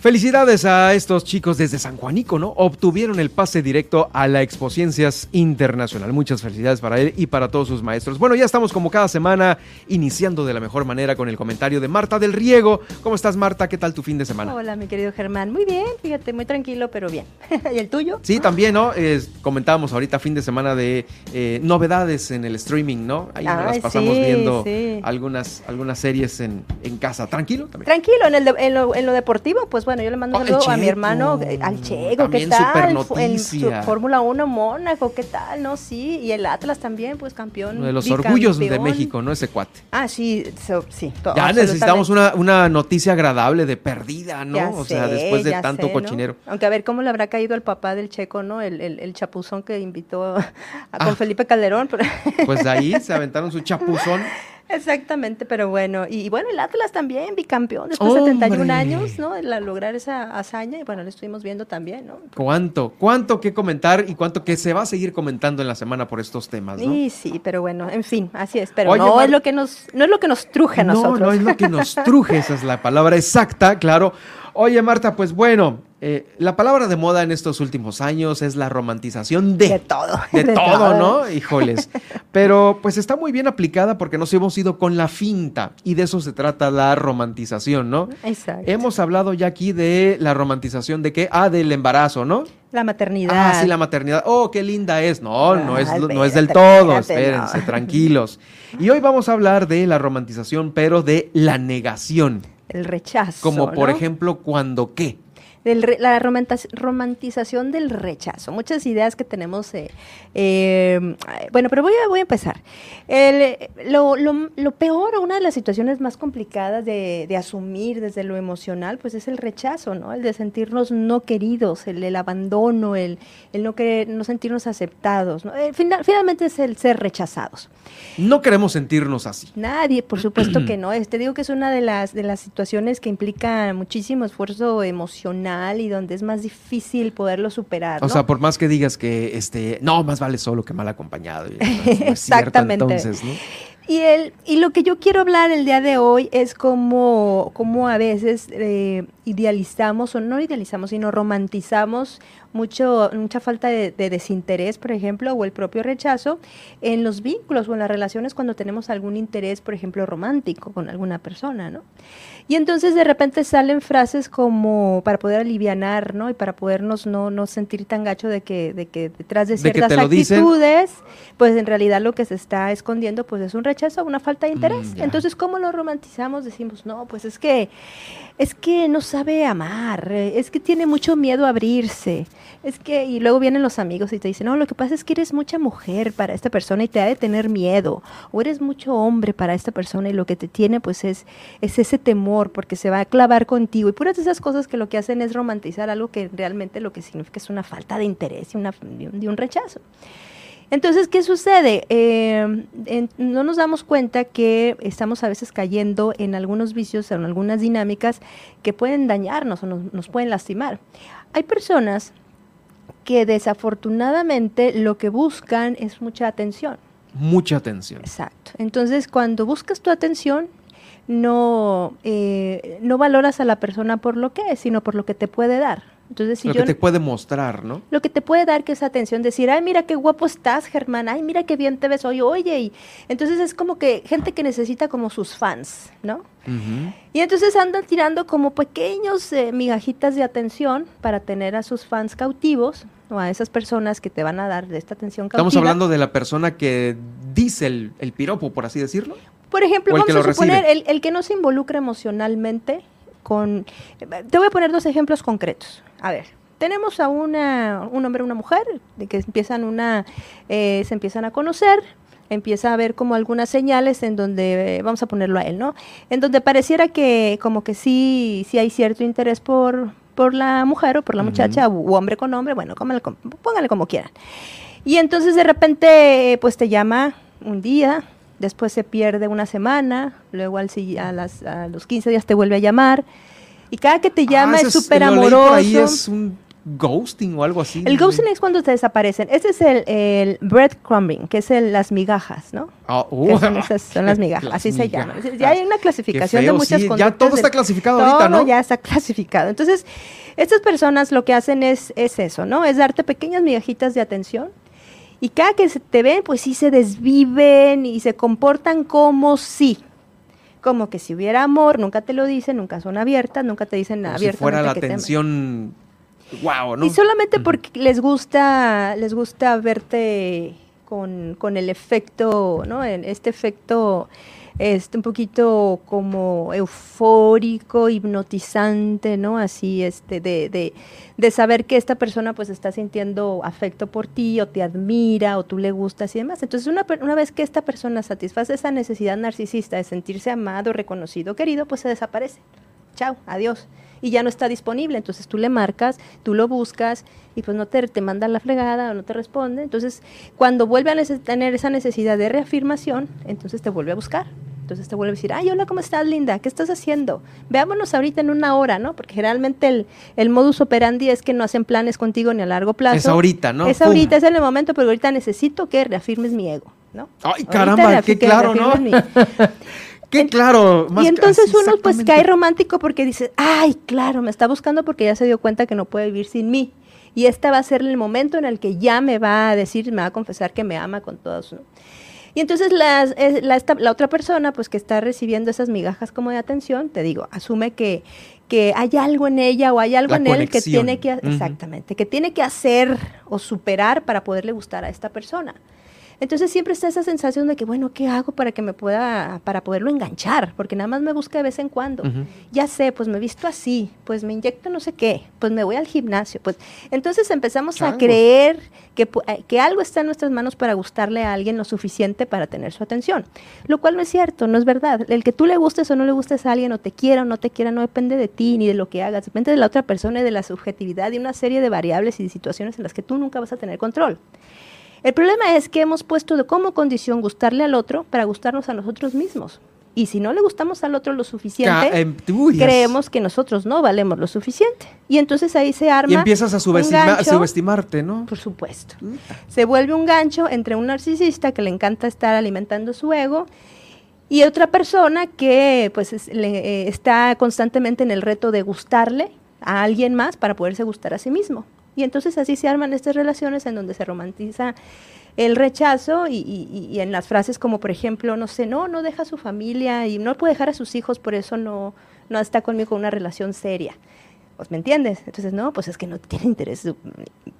Felicidades a estos chicos desde San Juanico, ¿no? Obtuvieron el pase directo a la Expociencias Internacional. Muchas felicidades para él y para todos sus maestros. Bueno, ya estamos como cada semana iniciando de la mejor manera con el comentario de Marta del Riego. ¿Cómo estás, Marta? ¿Qué tal tu fin de semana? Hola, mi querido Germán. Muy bien, fíjate, muy tranquilo, pero bien. ¿Y el tuyo? Sí, también, ¿no? comentábamos ahorita fin de semana de eh, novedades en el streaming, ¿no? Ahí nos las pasamos viendo Algunas, algunas series en, casa. ¿Tranquilo? También. Tranquilo, en, el en, lo, en lo deportivo, pues bueno, yo le mando un oh, saludo a mi hermano, al Checo, ¿qué tal? En Fórmula 1 Mónaco, ¿qué tal? No, sí, y el Atlas también, pues campeón. Uno de los orgullos de México, ¿no? Ese cuate. Ah, sí, sí. ya necesitamos una, una, noticia agradable de perdida, ¿no? o sea, después de tanto cochinero. Aunque a ver cómo le habrá caído el papá del Checo, ¿no? El, el, chapuzón que invitó a, con ah. Felipe Calderón. Pues ahí se aventaron su chapuzón. Exactamente, pero bueno, y, bueno, el Atlas también, bicampeón, después de 71 años, ¿no? De lograr esa hazaña, y bueno, lo estuvimos viendo también, ¿no? ¿Cuánto? ¿Cuánto que comentar y cuánto que se va a seguir comentando en la semana por estos temas, ¿no? Sí, sí, pero bueno, en fin, así es, pero no es lo que nos, no es lo que nos truje a nosotros. No, no es lo que nos truje, esa es la palabra exacta, claro. Oye, Marta, pues bueno, eh, la palabra de moda en estos últimos años es la romantización de, de todo. De, todo, ¿no? Híjoles. Pero pues está muy bien aplicada porque nos hemos ido con la finta y de eso se trata la romantización, ¿no? Exacto. Hemos hablado ya aquí de la romantización de qué? Ah, del embarazo, ¿no? La maternidad. Ah, sí, la maternidad. Oh, qué linda es. No, no, es, no es del todo. Espérense, tranquilos. Y hoy vamos a hablar de la romantización, pero de la negación. El rechazo. Como por ejemplo, cuando qué la romantización del rechazo. Muchas ideas que tenemos. Eh, em, bueno, pero voy a, voy a empezar. lo, lo, peor, una de las situaciones más complicadas de, asumir desde lo emocional, pues es el rechazo, ¿no? El de sentirnos no queridos, el, abandono, el, el no, querer, no sentirnos aceptados. ¿no? Eh, finalmente es el ser rechazados. No queremos sentirnos así. Nadie, por supuesto que no. Te digo que es una de las, de las situaciones que implica muchísimo esfuerzo emocional y donde es más difícil poderlo superar. O sea, por más que digas que este, no, más vale solo que mal acompañado. Exactamente. entonces, ¿no? Y, el, y lo que yo quiero hablar el día de hoy es cómo, cómo a veces eh, idealizamos, o no idealizamos, sino romantizamos mucho, mucha falta de, de, desinterés, por ejemplo, o el propio rechazo en los vínculos o en las relaciones cuando tenemos algún interés, por ejemplo, romántico con alguna persona, ¿no? Y entonces de repente salen frases como para poder alivianar, ¿no? Y para podernos no, no sentir tan gacho de que, de que detrás de ciertas actitudes, pues en realidad lo que se está escondiendo pues es un rechazo, una falta de interés. Mm, entonces, ¿cómo lo romantizamos? Decimos, no, pues es que es que no sabe amar, es que tiene mucho miedo a abrirse, es que, y luego vienen los amigos y te dicen, no, lo que pasa es que eres mucha mujer para esta persona y te ha de tener miedo, o eres mucho hombre para esta persona y lo que te tiene pues es, es ese temor porque se va a clavar contigo y puras esas cosas que lo que hacen es romantizar algo que realmente lo que significa es una falta de interés y una, de un rechazo. Entonces, ¿qué sucede? Eh, no nos damos cuenta que estamos a veces cayendo en algunos vicios, en algunas dinámicas que pueden dañarnos o nos, pueden lastimar. Hay personas que desafortunadamente lo que buscan es mucha atención. Mucha atención. Exacto. Entonces, cuando buscas tu atención, no, eh, no valoras a la persona por lo que es, sino por lo que te puede dar. Entonces, si lo que te puede mostrar, ¿no? Lo que te puede dar que es atención, decir, ay, mira qué guapo estás, Germán, ay, mira qué bien te ves hoy, oye, y entonces es como que gente que necesita como sus fans, ¿no? Y entonces andan tirando como pequeños eh, migajitas de atención para tener a sus fans cautivos o a esas personas que te van a dar de esta atención cautiva. Estamos hablando de la persona que dice el, el piropo, por así decirlo. Por ejemplo, vamos a suponer el, el que no se involucra emocionalmente con... Te voy a poner dos ejemplos concretos. A ver, tenemos a una, un hombre y una mujer de que empiezan una, eh, se empiezan a conocer, empieza a ver como algunas señales en donde, vamos a ponerlo a él, ¿no? En donde pareciera que como que sí, sí hay cierto interés por, por la mujer o por la muchacha, u, hombre con hombre, bueno, póngale como quieran. Y entonces de repente, pues te llama un día, después se pierde una semana, luego al, a, las, a los 15 días te vuelve a llamar, y cada que te llama ah, es súper amoroso. Ahí es un ghosting o algo así. El ghosting es cuando te desaparecen. Ese es el, el breadcrumbing, que es el, las migajas, ¿no? Ah, uh, son, esas, son las migajas, así se llama. Ya hay una clasificación de muchas cosas. Ya todo está clasificado ahorita, ¿no? ya está clasificado. Entonces, estas personas lo que hacen es, es eso, ¿no? Es darte pequeñas migajitas de atención. Y cada que se te ven, pues sí se desviven y se comportan como si como que si hubiera amor, nunca te lo dicen, nunca son abiertas, nunca te dicen nada abiertamente. Si fuera la atención, wow, ¿no? Y solamente porque les gusta, les gusta verte con, con el efecto, ¿no? Este efecto este, un poquito como eufórico, hipnotizante, ¿no? Así, este, de, de, saber que esta persona pues está sintiendo afecto por ti o te admira o tú le gustas y demás. Entonces, una, una vez que esta persona satisface esa necesidad narcisista de sentirse amado, reconocido, querido, pues se desaparece. Chao, adiós y ya no está disponible. Entonces tú le marcas, tú lo buscas y pues no te, te manda la fregada o no te responde. Entonces cuando vuelve a tener esa necesidad de reafirmación, entonces te vuelve a buscar. Entonces te vuelve a decir, ay, hola, ¿cómo estás, linda? ¿Qué estás haciendo? Veámonos ahorita en una hora, ¿no? Porque generalmente el, el modus operandi es que no hacen planes contigo ni a largo plazo. Es ahorita, ¿no? Es ahorita, es en el momento, pero ahorita necesito que reafirmes mi ego, ¿no? Ay, caramba, qué claro, ¿no? Qué claro. y entonces uno pues cae romántico porque dice, ay, claro, me está buscando porque ya se dio cuenta que no puede vivir sin mí. Y este va a ser el momento en el que ya me va a decir, me va a confesar que me ama con todo su... Y entonces la, la, otra persona, pues que está recibiendo esas migajas como de atención, te digo, asume que, que hay algo en ella o hay algo en él que tiene que, exactamente, que tiene que hacer o superar para poderle gustar a esta persona. Entonces siempre está esa sensación de que, bueno, ¿qué hago para que me pueda, para poderlo enganchar? Porque nada más me busca de vez en cuando. Ya sé, pues me he visto así, pues me inyecto no sé qué, pues me voy al gimnasio. Pues entonces empezamos a creer que, eh, que algo está en nuestras manos para gustarle a alguien lo suficiente para tener su atención. Lo cual no es cierto, no es verdad. El que tú le gustes o no le gustes a alguien, o te quiera o no te quiera, no depende de ti ni de lo que hagas, depende de la otra persona y de la subjetividad y una serie de variables y de situaciones en las que tú nunca vas a tener control. El problema es que hemos puesto de como condición gustarle al otro para gustarnos a nosotros mismos. Y si no le gustamos al otro lo suficiente, em, creemos que nosotros no valemos lo suficiente. Y entonces ahí se arma. Y empiezas a, subestimarte, ¿no? Por supuesto. Se vuelve un gancho entre un narcisista que le encanta estar alimentando su ego y otra persona que pues eh, está constantemente en el reto de gustarle a alguien más para poderse gustar a sí mismo. Y entonces así se arman estas relaciones en donde se romantiza el rechazo y, en las frases como por ejemplo, no sé, no, no deja a su familia y no puede dejar a sus hijos, por eso no, no está conmigo con una relación seria. Pues, ¿me entiendes? Entonces, no, pues es que no tiene interés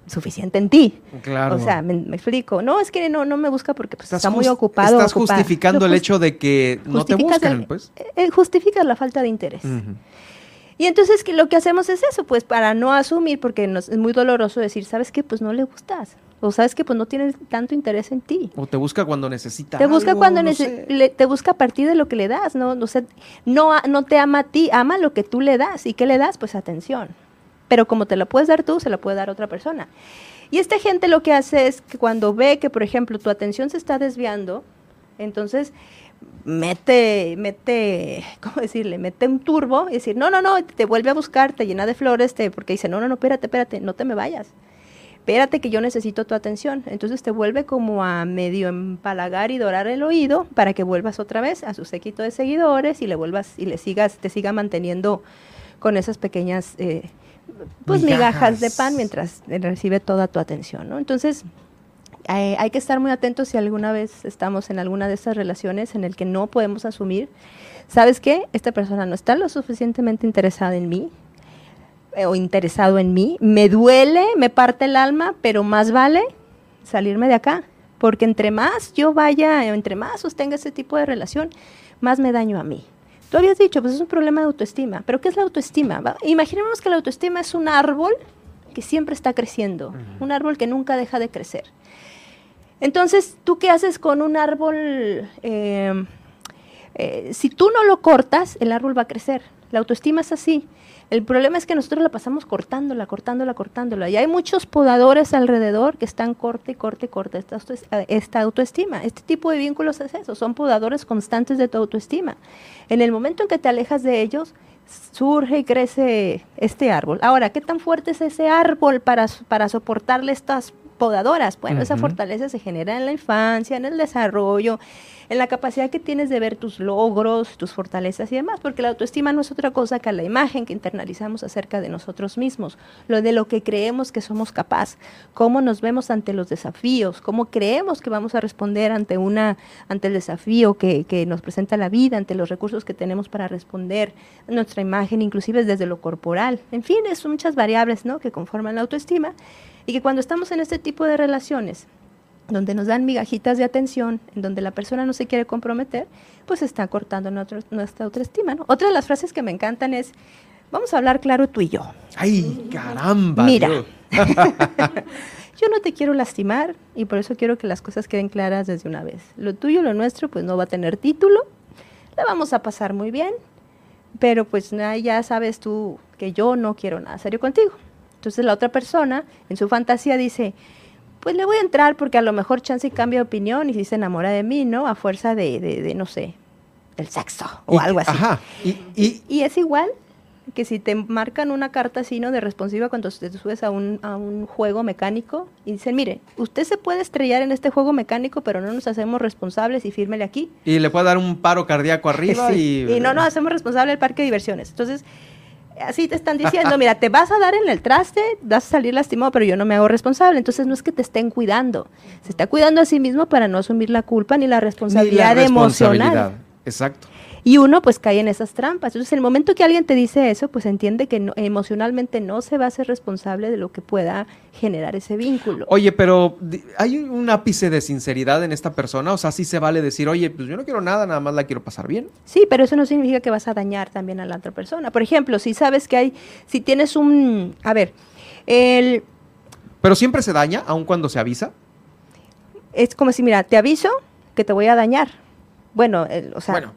suficiente en ti. Claro. O sea, me, explico. No, es que no, no me busca porque pues, está muy ocupado. Estás justificando el hecho de que no te buscan, pues. Eh, justificas la falta de interés. Y entonces lo que hacemos es eso, pues para no asumir, porque es muy doloroso decir, ¿sabes qué? Pues no le gustas. O sabes que pues no tiene tanto interés en ti. O te busca cuando necesita. Te busca cuando te busca a partir de lo que le das, ¿no? no, no te ama a ti, ama lo que tú le das. ¿Y qué le das? Pues atención. Pero como te la puedes dar tú, se la puede dar otra persona. Y esta gente lo que hace es que cuando ve que, por ejemplo, tu atención se está desviando, entonces mete, mete, ¿cómo decirle? Mete un turbo y decir, no, no, no, te vuelve a buscar, te llena de flores, te, porque dice, no, no, no, espérate, espérate, no te me vayas. Espérate que yo necesito tu atención. Entonces te vuelve como a medio empalagar y dorar el oído para que vuelvas otra vez a su séquito de seguidores y le vuelvas y le sigas, te siga manteniendo con esas pequeñas eh, pues migajas. de pan mientras recibe toda tu atención, ¿no? Entonces, eh, hay que estar muy atentos si alguna vez estamos en alguna de estas relaciones en el que no podemos asumir, ¿sabes qué? Esta persona no está lo suficientemente interesada en mí eh, o interesado en mí. Me duele, me parte el alma, pero más vale salirme de acá. Porque entre más yo vaya, entre más sostenga ese tipo de relación, más me daño a mí. Tú habías dicho, pues es un problema de autoestima. ¿Pero qué es la autoestima? Imaginemos que la autoestima es un árbol que siempre está creciendo, un árbol que nunca deja de crecer. Entonces, ¿tú qué haces con un árbol? Eh, eh, si tú no lo cortas, el árbol va a crecer. La autoestima es así. El problema es que nosotros la pasamos cortándola, cortándola, cortándola. Y hay muchos podadores alrededor que están corte, corte, corte esta, esta autoestima. Este tipo de vínculos es eso, son podadores constantes de tu autoestima. En el momento en que te alejas de ellos, surge y crece este árbol. Ahora, ¿qué tan fuerte es ese árbol para, para soportarle estas podadoras? Bueno, esa fortaleza se genera en la infancia, en el desarrollo, en la capacidad que tienes de ver tus logros, tus fortalezas y demás, porque la autoestima no es otra cosa que la imagen que internalizamos acerca de nosotros mismos, lo de lo que creemos que somos capaz, cómo nos vemos ante los desafíos, cómo creemos que vamos a responder ante una, ante el desafío que, que nos presenta la vida, ante los recursos que tenemos para responder, nuestra imagen, inclusive desde lo corporal. En fin, son muchas variables ¿no? que conforman la autoestima y que cuando estamos en este tipo de relaciones donde nos dan migajitas de atención, en donde la persona no se quiere comprometer, pues está cortando nuestra autoestima. ¿no? Otra de las frases que me encantan es, vamos a hablar claro tú y yo. ¡Ay, caramba! Mira, yo no te quiero lastimar y por eso quiero que las cosas queden claras desde una vez. Lo tuyo, lo nuestro, pues no va a tener título, la vamos a pasar muy bien, pero pues ya sabes tú que yo no quiero nada serio contigo. Entonces la otra persona, en su fantasía, dice, pues le voy a entrar porque a lo mejor chance y cambia de opinión y si se enamora de mí, ¿no? A fuerza de, de, no sé, del sexo o algo así. Ajá. Y, y, es igual que si te marcan una carta así, ¿no? De responsiva cuando te subes a un, a un juego mecánico y dicen, mire, usted se puede estrellar en este juego mecánico, pero no nos hacemos responsables y fírmele aquí. Y le puede dar un paro cardíaco arriba y... Y no nos hacemos responsables del parque de diversiones. Entonces, así te están diciendo, mira, te vas a dar en el traste, vas a salir lastimado, pero yo no me hago responsable. Entonces no es que te estén cuidando, se está cuidando a sí mismo para no asumir la culpa ni la responsabilidad, ni la responsabilidad. emocional. Exacto. Y uno pues cae en esas trampas. Entonces, el momento que alguien te dice eso, pues entiende que emocionalmente no se va a ser responsable de lo que pueda generar ese vínculo. Oye, pero ¿hay un ápice de sinceridad en esta persona? O sea, sí se vale decir, oye, pues yo no quiero nada, nada más la quiero pasar bien. Sí, pero eso no significa que vas a dañar también a la otra persona. Por ejemplo, si sabes que hay, si tienes un, a ver, el... Pero siempre se daña, aun cuando se avisa. Es como si, mira, te aviso que te voy a dañar. Bueno, o sea, bueno,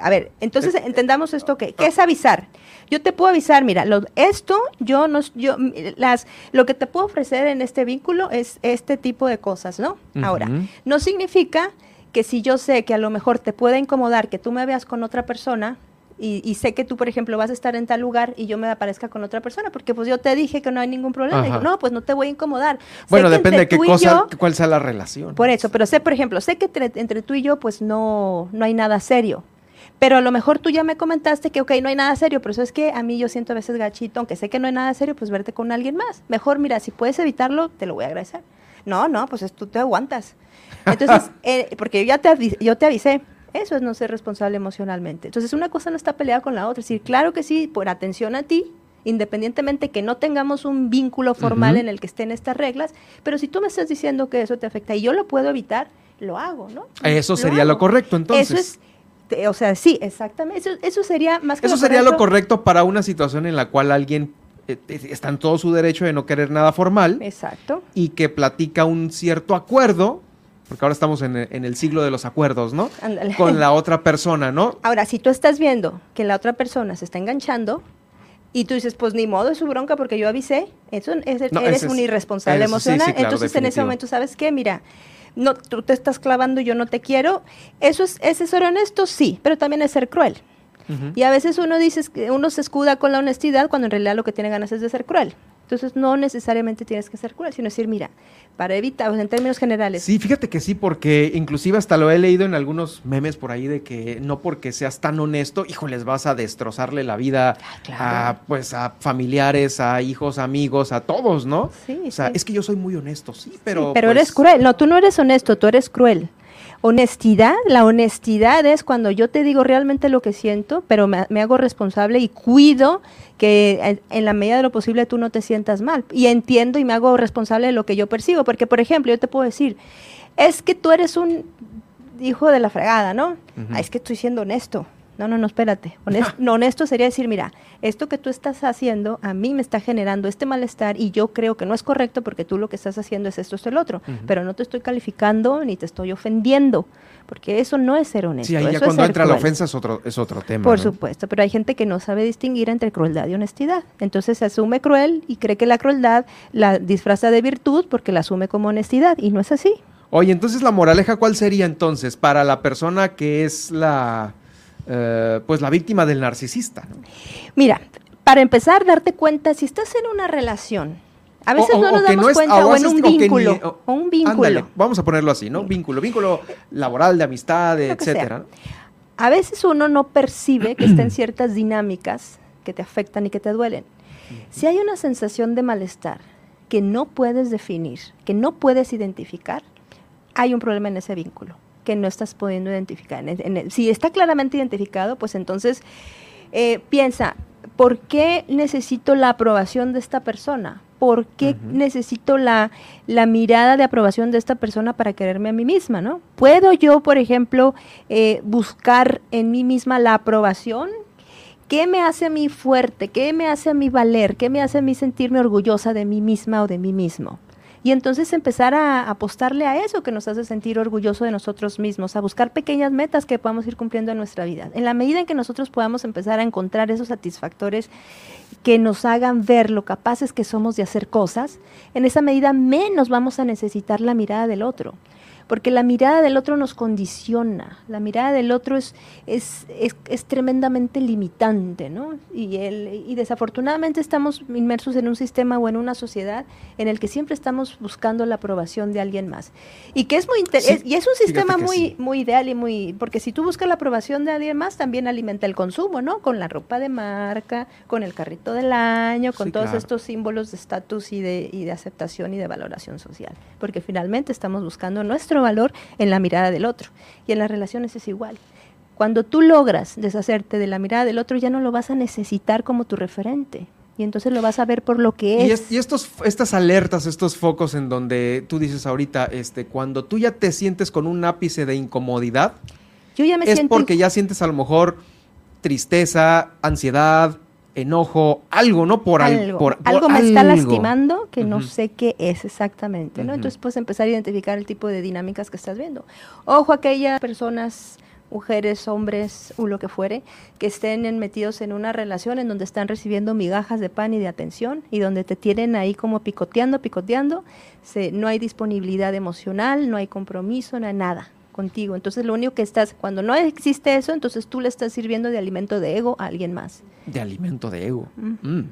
a ver, entonces entendamos esto que, ¿qué es avisar? Yo te puedo avisar, mira, lo, esto yo no, yo, las, lo que te puedo ofrecer en este vínculo es este tipo de cosas, ¿no? Ahora, no significa que si yo sé que a lo mejor te puede incomodar que tú me veas con otra persona, y, sé que tú, por ejemplo, vas a estar en tal lugar y yo me aparezca con otra persona, porque pues yo te dije que no hay ningún problema. Digo, no, pues no te voy a incomodar. Bueno, depende de qué cosa, cuál sea la relación. Por eso, pero sé, por ejemplo, sé que entre tú y yo, pues no, no hay nada serio. Pero a lo mejor tú ya me comentaste que, ok, no hay nada serio, pero eso es que a mí yo siento a veces gachito, aunque sé que no hay nada serio, pues verte con alguien más. Mejor, mira, si puedes evitarlo, te lo voy a agradecer. No, no, pues tú te aguantas. Entonces, eh, porque yo ya te, yo te avisé, eso es no ser responsable emocionalmente. Entonces, una cosa no está peleada con la otra. Es decir, claro que sí, por atención a ti, independientemente que no tengamos un vínculo formal en el que estén estas reglas, pero si tú me estás diciendo que eso te afecta y yo lo puedo evitar, lo hago, ¿no? Eso sería lo correcto, entonces. Eso es o sea, sí, exactamente. Eso, sería más que Eso sería lo correcto para una situación en la cual alguien eh, eh, está en todo su derecho de no querer nada formal. Exacto. Y que platica un cierto acuerdo, porque ahora estamos en el, siglo de los acuerdos, ¿no? Con la otra persona, ¿no? Ahora, si tú estás viendo que la otra persona se está enganchando, y tú dices, pues ni modo, es su bronca porque yo avisé, eso es, eres un irresponsable emocional. Entonces en ese momento, ¿sabes qué? Mira, no, tú te estás clavando, yo no te quiero. Eso es, ¿es ser honesto? Sí, pero también es ser cruel. Y a veces uno dice que uno se escuda con la honestidad cuando en realidad lo que tiene ganas es de ser cruel. Entonces no necesariamente tienes que ser cruel, sino decir, mira, para evitar, en términos generales. Sí, fíjate que sí, porque inclusive hasta lo he leído en algunos memes por ahí de que no porque seas tan honesto, hijo, les vas a destrozarle la vida a, pues, a familiares, a hijos, amigos, a todos, ¿no? Sí. O sea, es que yo soy muy honesto, sí, pero. pero eres pues cruel. No, tú no eres honesto, tú eres cruel. Honestidad, la honestidad es cuando yo te digo realmente lo que siento, pero me, hago responsable y cuido que en, la medida de lo posible tú no te sientas mal. Y entiendo y me hago responsable de lo que yo percibo. Porque, por ejemplo, yo te puedo decir, es que tú eres un hijo de la fregada, ¿no? Ah, es que estoy siendo honesto. No, no, no, espérate. Honesto, honesto sería decir, mira, esto que tú estás haciendo a mí me está generando este malestar y yo creo que no es correcto porque tú lo que estás haciendo es esto, es el otro. Pero no te estoy calificando ni te estoy ofendiendo, porque eso no es ser honesto. Sí, ahí ya cuando entra la ofensa es otro, es otro tema. Por supuesto, pero hay gente que no sabe distinguir entre crueldad y honestidad. Entonces se asume cruel y cree que la crueldad la disfraza de virtud porque la asume como honestidad y no es así. Oye, entonces la moraleja, ¿cuál sería entonces para la persona que es la eh, pues la víctima del narcisista. Mira, para empezar, darte cuenta, si estás en una relación, a veces no nos damos cuenta, o, en un vínculo, o, un vínculo. vamos a ponerlo así, ¿no? Vínculo, vínculo laboral, de amistad, etcétera. A veces uno no percibe que estén ciertas dinámicas que te afectan y que te duelen. Si hay una sensación de malestar que no puedes definir, que no puedes identificar, hay un problema en ese vínculo que no estás pudiendo identificar. si está claramente identificado, pues entonces eh, piensa, ¿por qué necesito la aprobación de esta persona? ¿Por qué necesito la, la, mirada de aprobación de esta persona para quererme a mí misma? ¿no? ¿Puedo yo, por ejemplo, eh, buscar en mí misma la aprobación ¿Qué me hace a mí fuerte? ¿Qué me hace a mí valer? ¿Qué me hace a mí sentirme orgullosa de mí misma o de mí mismo? Y entonces empezar a apostarle a eso que nos hace sentir orgulloso de nosotros mismos, a buscar pequeñas metas que podamos ir cumpliendo en nuestra vida. En la medida en que nosotros podamos empezar a encontrar esos satisfactores que nos hagan ver lo capaces que somos de hacer cosas, en esa medida menos vamos a necesitar la mirada del otro porque la mirada del otro nos condiciona, la mirada del otro es, es, es, tremendamente limitante, ¿no? Y, el, y desafortunadamente estamos inmersos en un sistema o en una sociedad en el que siempre estamos buscando la aprobación de alguien más. Y que es muy y es un sistema muy, muy ideal y muy, porque si tú buscas la aprobación de alguien más, también alimenta el consumo, ¿no? Con la ropa de marca, con el carrito del año, con todos estos símbolos de estatus y de, y de aceptación y de valoración social. Porque finalmente estamos buscando nuestro valor en la mirada del otro. Y en las relaciones es igual. Cuando tú logras deshacerte de la mirada del otro, ya no lo vas a necesitar como tu referente. Y entonces lo vas a ver por lo que es. Y, estos, estas alertas, estos focos en donde tú dices ahorita, este, cuando tú ya te sientes con un ápice de incomodidad, Yo ya me es porque ya sientes a lo mejor tristeza, ansiedad, enojo, algo, ¿no? Por algo. algo me está lastimando que no sé qué es exactamente, ¿no? Entonces puedes empezar a identificar el tipo de dinámicas que estás viendo. Ojo, aquellas personas, mujeres, hombres o lo que fuere, que estén metidos en una relación en donde están recibiendo migajas de pan y de atención y donde te tienen ahí como picoteando, picoteando, se, no hay disponibilidad emocional, no hay compromiso, no hay nada contigo. Entonces lo único que estás, cuando no existe eso, entonces tú le estás sirviendo de alimento de ego a alguien más. De alimento de ego. Mm.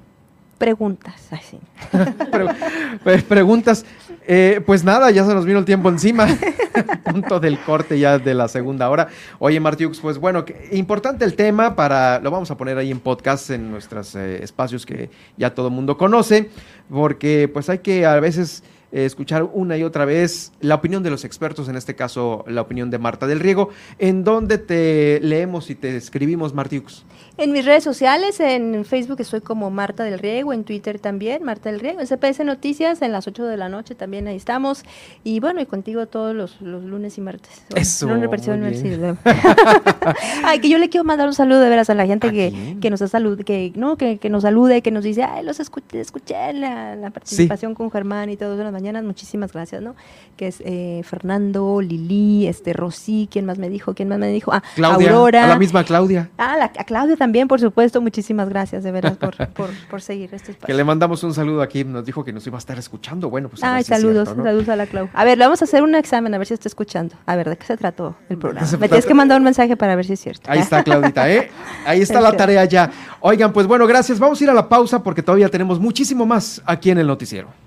Preguntas, así. pues, preguntas. Eh, pues nada, ya se nos vino el tiempo encima. Punto del corte ya de la segunda hora. Oye, Martiux, pues bueno, importante el tema para. Lo vamos a poner ahí en podcast, en nuestros eh, espacios que ya todo el mundo conoce, porque pues hay que a veces eh, escuchar una y otra vez la opinión de los expertos, en este caso la opinión de Marta del Riego. ¿En dónde te leemos y te escribimos, Martiux? En mis redes sociales, en Facebook estoy como Marta del Riego, en Twitter también, Marta del Riego, en CPS Noticias, en las 8 de la noche también ahí estamos. Y bueno, y contigo todos los, lunes y martes. Eso. Ay, que yo le quiero mandar un saludo de veras a la gente que, que, nos salude, que, ¿no? Que, que, nos salude, que nos dice, ay, los escuché, escuché la, la participación con Germán y todos las mañanas, muchísimas gracias, ¿no? Que es eh, Fernando, Lili, este, Rosy, ¿quién más me dijo? ¿Quién más me dijo? Ah, Claudia, Aurora. A la misma Claudia. Ah, a Claudia también, por supuesto. Muchísimas gracias, de verdad, por, por, seguir este espacio. Que le mandamos un saludo aquí. Nos dijo que nos iba a estar escuchando. Bueno, pues. Ay, saludos, saludos a la Clau. A ver, le vamos a hacer un examen, a ver si está escuchando. A ver, ¿de qué se trató el programa? Me tienes que mandar un mensaje para ver si es cierto. Ahí está, Claudita, ¿eh? Ahí está la tarea ya. Oigan, pues bueno, gracias. Vamos a ir a la pausa porque todavía tenemos muchísimo más aquí en el noticiero.